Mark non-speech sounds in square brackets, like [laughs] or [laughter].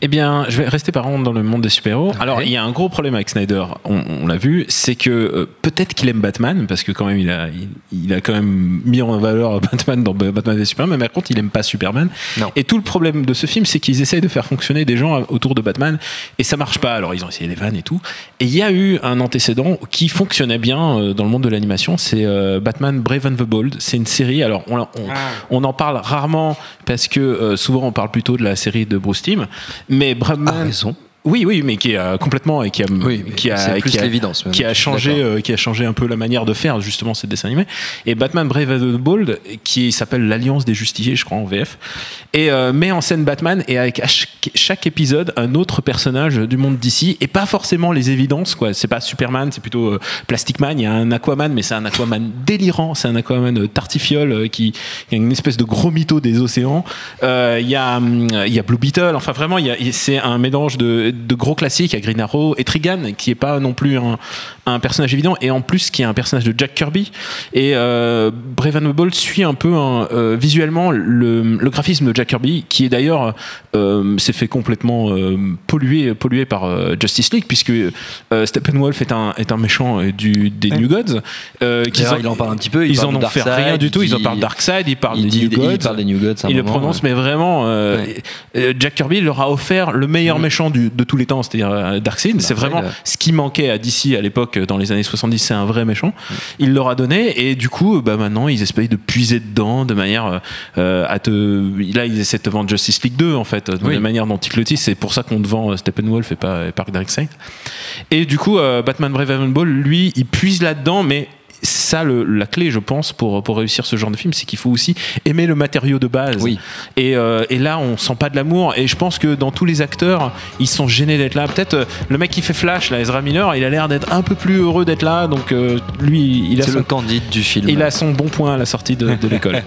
Eh bien, je vais rester par contre dans le monde des super-héros. Alors, il y a un gros problème avec Snyder, on, on l'a vu, c'est que euh, peut-être qu'il aime Batman, parce que quand même, il a, il, il a quand même mis en valeur [laughs] Batman dans Batman et Superman, mais par contre, il aime pas Superman. Non. Et tout le problème de ce film, c'est qu'ils essayent de faire fonctionner des gens autour de Batman, et ça marche pas. Alors, ils ont essayé les vannes et tout. Et il y a eu un antécédent qui fonctionnait bien euh, dans le monde de l'animation, c'est euh, Batman Brave and the Bold. C'est une série, alors on, on, on en parle rarement, parce que euh, souvent on parle plutôt de la série de Bruce Timm, mais. Ah, raison. Oui, oui, mais qui a complètement et qui a, Oui, qui a, plus qui a- l'évidence, qui changé, euh, qui a changé un peu la manière de faire justement ces dessins animés. Et Batman Brave and the Bold, qui s'appelle l'Alliance des Justiciers, je crois en VF, et euh, met en scène Batman et avec chaque, épisode un autre personnage du monde d'ici et pas forcément les évidences quoi. C'est pas Superman, c'est plutôt euh, Plastic Man. Il y a un Aquaman, mais c'est un Aquaman [laughs] délirant, c'est un Aquaman euh, tartifiole euh, qui, qui a une espèce de gros mytho des océans. Euh, Il y a hum, il y a Blue Beetle. Enfin vraiment, il y a- il- c'est un mélange de, de gros classiques. A Green Arrow et Trigan qui est pas non plus un, un personnage évident et en plus qui est un personnage de Jack Kirby. Et euh, Brave and the Bold suit un peu hein, euh, visuellement le, le graphisme de Jack Kirby, qui est d'ailleurs euh, s'est fait complètement euh, polluer, pollué par euh, Justice League, puisque euh, Steppenwolf est un, est un méchant euh, du, des New Gods. Euh, il en parle un petit peu. Il ils en ont fait Darkseid, rien du tout. Ils en parlent Darkseid, ils parlent des New Gods. il parle des New Gods. à un Il le moment, prononce, ouais. mais vraiment, euh, Ouais. euh, Jack Kirby leur a offert le meilleur méchant du- de tous les temps, c'est-à-dire euh, Darkseid. C'est Darkseid, vraiment ce qui manquait à DC à l'époque, euh, dans les années 70, c'est un vrai méchant. Il leur a donné, et du coup, bah, maintenant, ils essayent de puiser dedans de manière euh, euh, à te. Là, ils essaient de te vendre Justice League 2, en fait, de Oui. la manière dont ils le. C'est pour ça qu'on te vend euh, Steppenwolf et pas, et pas Darkseid. Et du coup, euh, Batman Brave and Bold, lui, il puise là-dedans, mais c'est ça le- la clé, je pense, pour, pour réussir ce genre de film, c'est qu'il faut aussi aimer le matériau de base. Oui. Et, euh, et là, on sent pas de l'amour. Et je pense que dans tous les acteurs, ils sont gênés d'être là. Peut-être euh, le mec qui fait Flash, là, Ezra Miller, il a l'air d'être un peu plus heureux d'être là. Donc euh, lui, il a, C'est son, le candide du film. il a son bon point à la sortie de, de l'école. [laughs]